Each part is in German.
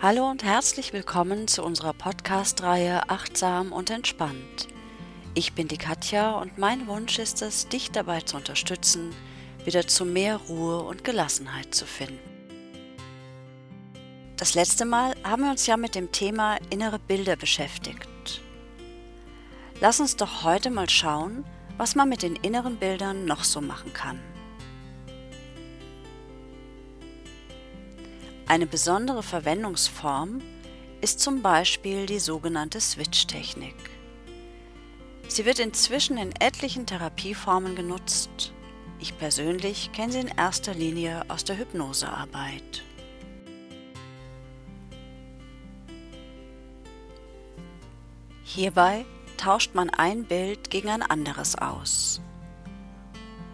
Hallo und herzlich willkommen zu unserer Podcast-Reihe Achtsam und Entspannt. Ich bin die Katja und mein Wunsch ist es, dich dabei zu unterstützen, wieder zu mehr Ruhe und Gelassenheit zu finden. Das letzte Mal haben wir uns ja mit dem Thema innere Bilder beschäftigt. Lass uns doch heute mal schauen, was man mit den inneren Bildern noch so machen kann. Eine besondere Verwendungsform ist zum Beispiel die sogenannte Switch-Technik. Sie wird inzwischen in etlichen Therapieformen genutzt. Ich persönlich kenne sie in erster Linie aus der Hypnosearbeit. Hierbei tauscht man ein Bild gegen ein anderes aus.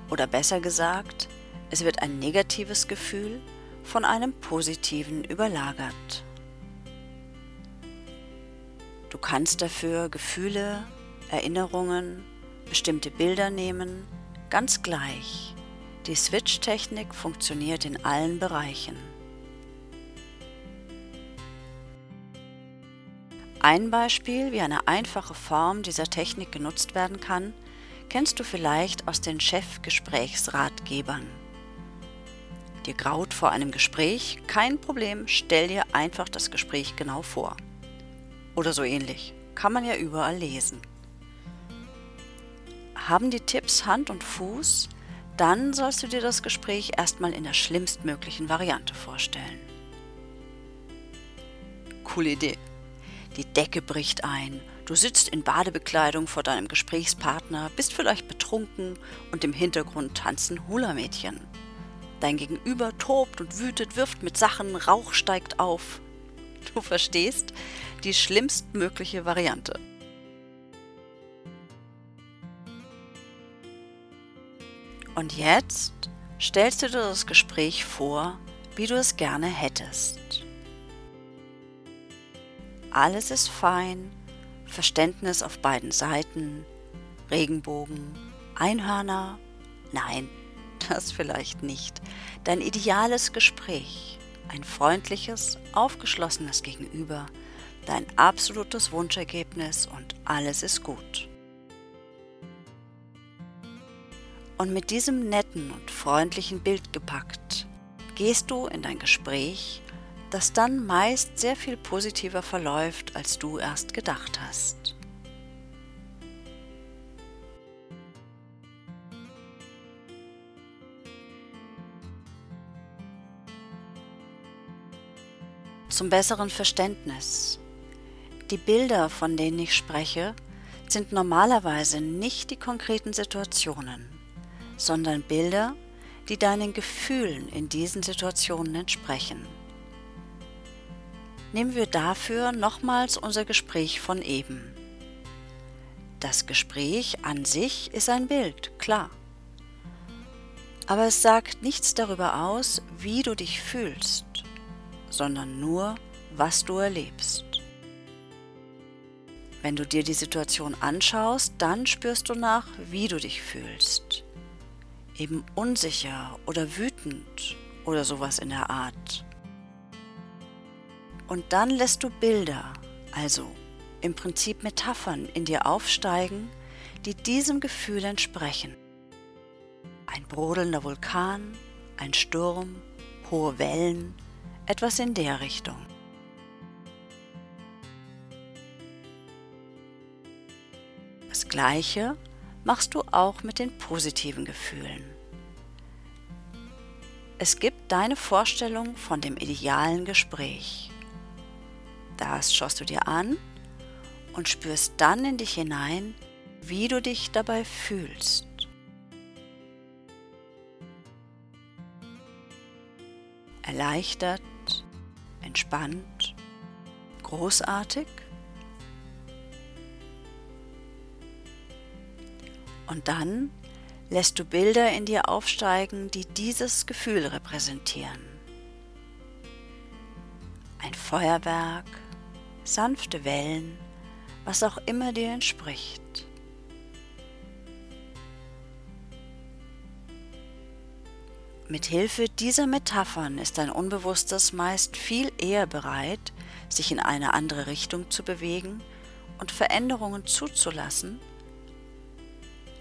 Oder besser gesagt, es wird ein negatives Gefühl von einem positiven überlagert. Du kannst dafür Gefühle, Erinnerungen, bestimmte Bilder nehmen, ganz gleich. Die Switch-Technik funktioniert in allen Bereichen. Ein Beispiel, wie eine einfache Form dieser Technik genutzt werden kann, kennst du vielleicht aus den Chefgesprächsratgebern. Dir graut vor einem Gespräch? Kein Problem, stell dir einfach das Gespräch genau vor. Oder so ähnlich. Kann man ja überall lesen. Haben die Tipps Hand und Fuß? Dann sollst du dir das Gespräch erstmal in der schlimmstmöglichen Variante vorstellen. Coole Idee. Die Decke bricht ein. Du sitzt in Badebekleidung vor deinem Gesprächspartner, bist vielleicht betrunken und im Hintergrund tanzen Hula-Mädchen. Dein Gegenüber tobt und wütet, wirft mit Sachen, Rauch steigt auf. Du verstehst die schlimmstmögliche Variante. Und jetzt stellst du dir das Gespräch vor, wie du es gerne hättest. Alles ist fein, Verständnis auf beiden Seiten, Regenbogen, Einhörner, nein, das vielleicht nicht. Dein ideales Gespräch, ein freundliches, aufgeschlossenes Gegenüber, dein absolutes Wunschergebnis und alles ist gut. Und mit diesem netten und freundlichen Bild gepackt, gehst du in dein Gespräch, das dann meist sehr viel positiver verläuft, als du erst gedacht hast. Zum besseren Verständnis. Die Bilder, von denen ich spreche, sind normalerweise nicht die konkreten Situationen, sondern Bilder, die deinen Gefühlen in diesen Situationen entsprechen. Nehmen wir dafür nochmals unser Gespräch von eben. Das Gespräch an sich ist ein Bild, klar. Aber es sagt nichts darüber aus, wie du dich fühlst sondern nur, was du erlebst. Wenn du dir die Situation anschaust, dann spürst du nach, wie du dich fühlst. Eben unsicher oder wütend oder sowas in der Art. Und dann lässt du Bilder, also im Prinzip Metaphern in dir aufsteigen, die diesem Gefühl entsprechen. Ein brodelnder Vulkan, ein Sturm, hohe Wellen, etwas in der Richtung. Das gleiche machst du auch mit den positiven Gefühlen. Es gibt deine Vorstellung von dem idealen Gespräch. Das schaust du dir an und spürst dann in dich hinein, wie du dich dabei fühlst. Erleichtert, entspannt, großartig. Und dann lässt du Bilder in dir aufsteigen, die dieses Gefühl repräsentieren. Ein Feuerwerk, sanfte Wellen, was auch immer dir entspricht. Mit Hilfe dieser Metaphern ist dein Unbewusstes meist viel eher bereit, sich in eine andere Richtung zu bewegen und Veränderungen zuzulassen,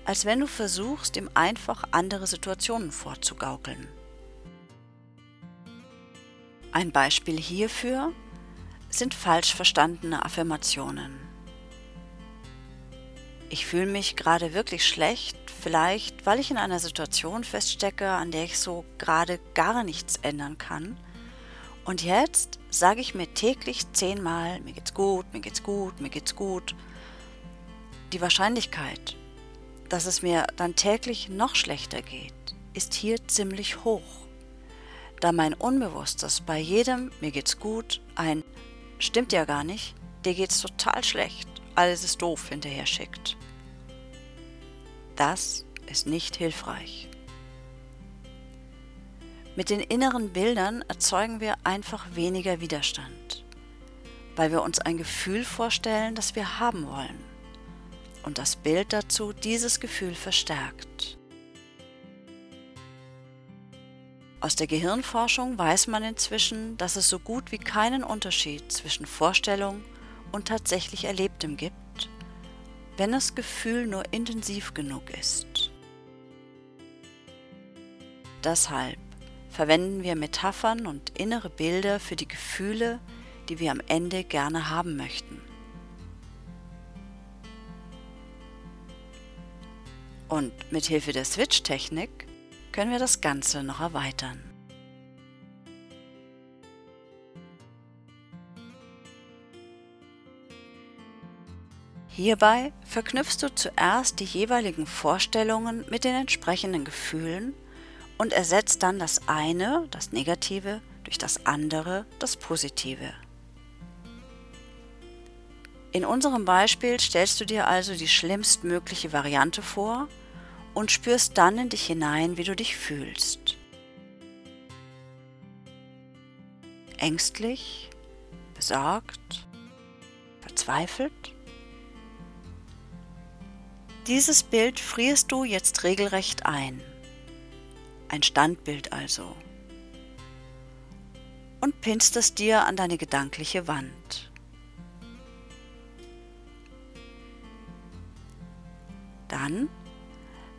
als wenn du versuchst, ihm einfach andere Situationen vorzugaukeln. Ein Beispiel hierfür sind falsch verstandene Affirmationen. Ich fühle mich gerade wirklich schlecht, vielleicht weil ich in einer Situation feststecke, an der ich so gerade gar nichts ändern kann. Und jetzt sage ich mir täglich zehnmal, mir geht's gut, mir geht's gut, mir geht's gut. Die Wahrscheinlichkeit, dass es mir dann täglich noch schlechter geht, ist hier ziemlich hoch, da mein Unbewusstes bei jedem mir geht's gut ein stimmt ja gar nicht, dir geht's total schlecht, alles ist doof hinterher schickt. Das ist nicht hilfreich. Mit den inneren Bildern erzeugen wir einfach weniger Widerstand, weil wir uns ein Gefühl vorstellen, das wir haben wollen und das Bild dazu dieses Gefühl verstärkt. Aus der Gehirnforschung weiß man inzwischen, dass es so gut wie keinen Unterschied zwischen Vorstellung und tatsächlich Erlebtem gibt, wenn das Gefühl nur intensiv genug ist. Deshalb verwenden wir Metaphern und innere Bilder für die Gefühle, die wir am Ende gerne haben möchten. Und mit Hilfe der Switch-Technik können wir das Ganze noch erweitern. Hierbei verknüpfst du zuerst die jeweiligen Vorstellungen mit den entsprechenden Gefühlen und ersetzt dann das eine, das Negative, durch das andere, das Positive. In unserem Beispiel stellst du dir also die schlimmstmögliche Variante vor und spürst dann in dich hinein, wie du dich fühlst. Ängstlich, besorgt, verzweifelt? Dieses Bild frierst du jetzt regelrecht ein. Ein Standbild also. Und pinnst es dir an deine gedankliche Wand. Dann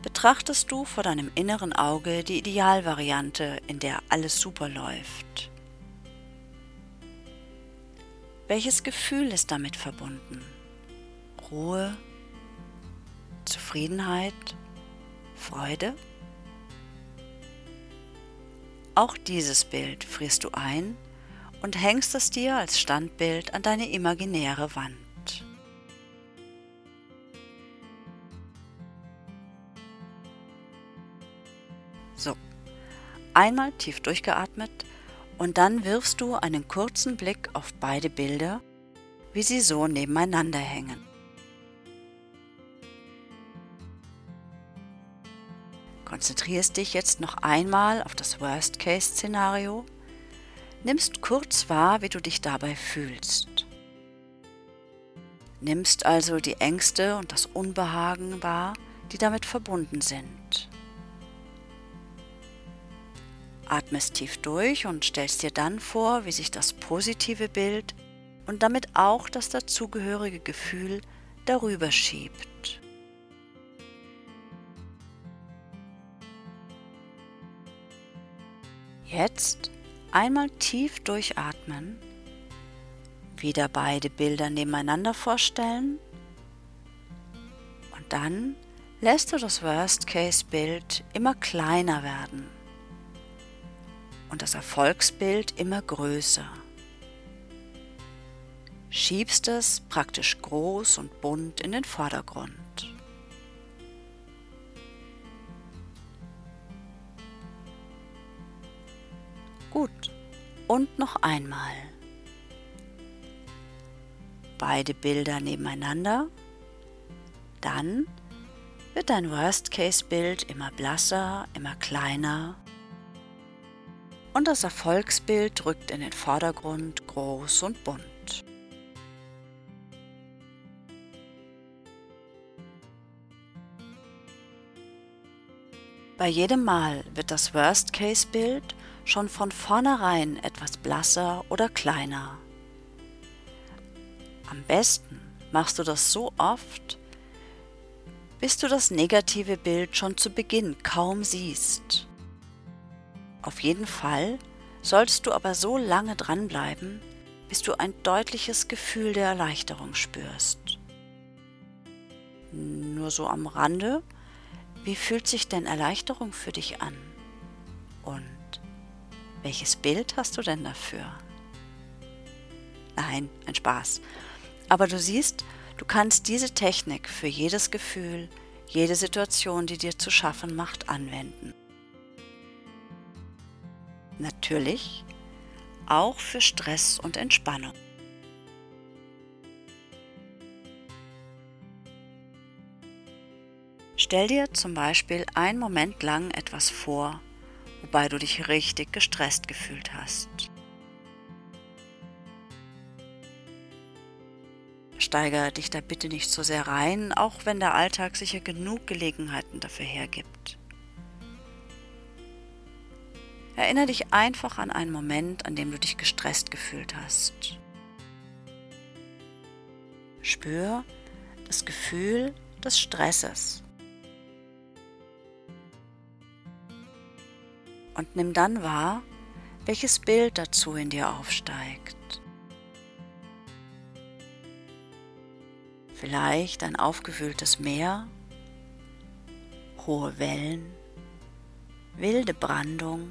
betrachtest du vor deinem inneren Auge die Idealvariante, in der alles super läuft. Welches Gefühl ist damit verbunden? Ruhe, Zufriedenheit, Freude? Auch dieses Bild frierst du ein und hängst es dir als Standbild an deine imaginäre Wand. So, einmal tief durchgeatmet und dann wirfst du einen kurzen Blick auf beide Bilder, wie sie so nebeneinander hängen. Konzentrierst dich jetzt noch einmal auf das Worst-Case-Szenario, nimmst kurz wahr, wie du dich dabei fühlst. Nimmst also die Ängste und das Unbehagen wahr, die damit verbunden sind. Atmest tief durch und stellst dir dann vor, wie sich das positive Bild und damit auch das dazugehörige Gefühl darüber schiebt. Jetzt einmal tief durchatmen, wieder beide Bilder nebeneinander vorstellen und dann lässt du das Worst-Case-Bild immer kleiner werden und das Erfolgsbild immer größer. Schiebst es praktisch groß und bunt in den Vordergrund. Und noch einmal. Beide Bilder nebeneinander. Dann wird dein Worst-Case-Bild immer blasser, immer kleiner und das Erfolgsbild rückt in den Vordergrund groß und bunt. Bei jedem Mal wird das Worst-Case-Bild schon von vornherein etwas blasser oder kleiner. Am besten machst du das so oft, bis du das negative Bild schon zu Beginn kaum siehst. Auf jeden Fall sollst du aber so lange dranbleiben, bis du ein deutliches Gefühl der Erleichterung spürst. Nur so am Rande, wie fühlt sich denn Erleichterung für dich an? Und welches Bild hast du denn dafür? Nein, ein Spaß. Aber du siehst, du kannst diese Technik für jedes Gefühl, jede Situation, die dir zu schaffen macht, anwenden. Natürlich auch für Stress und Entspannung. Stell dir zum Beispiel einen Moment lang etwas vor, wobei du dich richtig gestresst gefühlt hast. Steigere dich da bitte nicht so sehr rein, auch wenn der Alltag sicher genug Gelegenheiten dafür hergibt. Erinnere dich einfach an einen Moment, an dem du dich gestresst gefühlt hast. Spür das Gefühl des Stresses. Nimm dann wahr, welches Bild dazu in dir aufsteigt. Vielleicht ein aufgewühltes Meer, hohe Wellen, wilde Brandung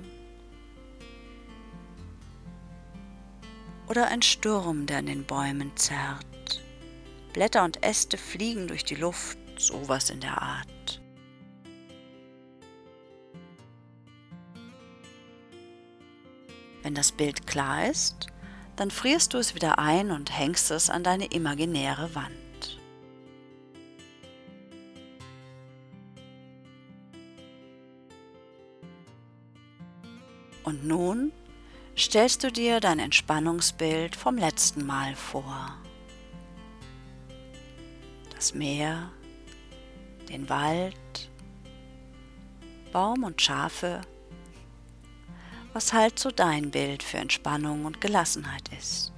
oder ein Sturm, der an den Bäumen zerrt. Blätter und Äste fliegen durch die Luft, sowas in der Art. Wenn das Bild klar ist, dann frierst du es wieder ein und hängst es an deine imaginäre Wand. Und nun stellst du dir dein Entspannungsbild vom letzten Mal vor. Das Meer, den Wald, Baum und Schafe, was halt so dein Bild für Entspannung und Gelassenheit ist.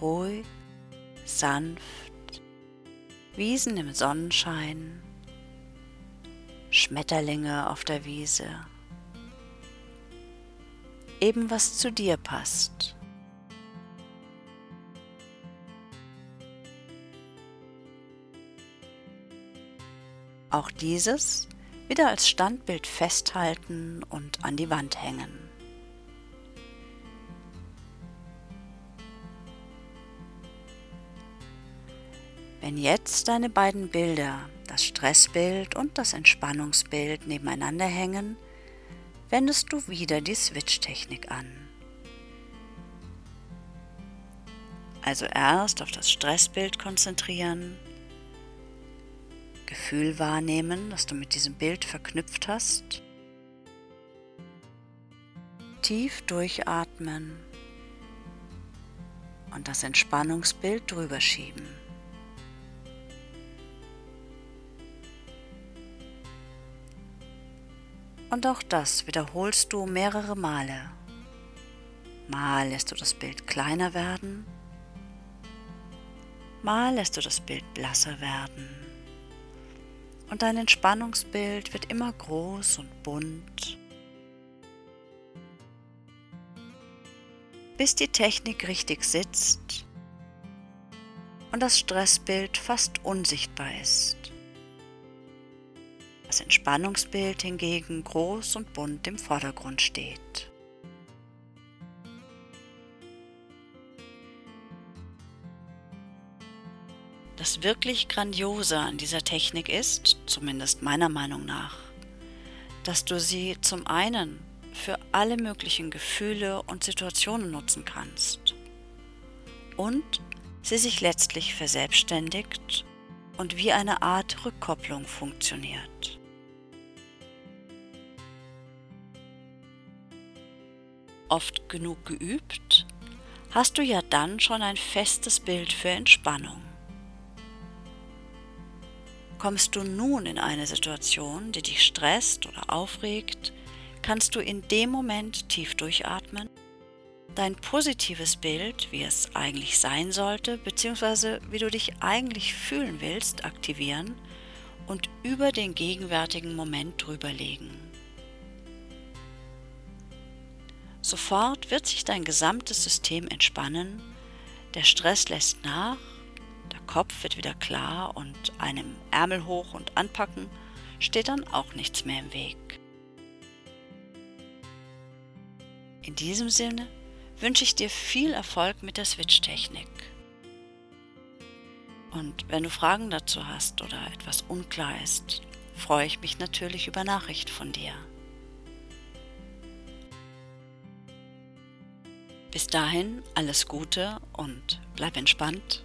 Ruhig, sanft, Wiesen im Sonnenschein, Schmetterlinge auf der Wiese. Eben was zu dir passt. Auch dieses wieder als Standbild festhalten und an die Wand hängen. Wenn jetzt deine beiden Bilder das Stressbild und das Entspannungsbild nebeneinander hängen, wendest du wieder die Switch-Technik an. Also erst auf das Stressbild konzentrieren, Gefühl wahrnehmen, das du mit diesem Bild verknüpft hast, tief durchatmen und das Entspannungsbild drüber schieben. Und auch das wiederholst du mehrere Male. Mal lässt du das Bild kleiner werden, mal lässt du das Bild blasser werden. Und dein Entspannungsbild wird immer groß und bunt, bis die Technik richtig sitzt und das Stressbild fast unsichtbar ist das Entspannungsbild hingegen groß und bunt im Vordergrund steht. Das wirklich Grandiose an dieser Technik ist, zumindest meiner Meinung nach, dass du sie zum einen für alle möglichen Gefühle und Situationen nutzen kannst und sie sich letztlich verselbstständigt und wie eine Art Rückkopplung funktioniert. oft genug geübt, hast du ja dann schon ein festes Bild für Entspannung. Kommst du nun in eine Situation, die dich stresst oder aufregt, kannst du in dem Moment tief durchatmen, dein positives Bild, wie es eigentlich sein sollte, beziehungsweise wie du dich eigentlich fühlen willst, aktivieren und über den gegenwärtigen Moment drüberlegen. Sofort wird sich dein gesamtes System entspannen, der Stress lässt nach, der Kopf wird wieder klar und einem Ärmel hoch und anpacken steht dann auch nichts mehr im Weg. In diesem Sinne wünsche ich dir viel Erfolg mit der Switch-Technik. Und wenn du Fragen dazu hast oder etwas unklar ist, freue ich mich natürlich über Nachricht von dir. Bis dahin alles Gute und bleib entspannt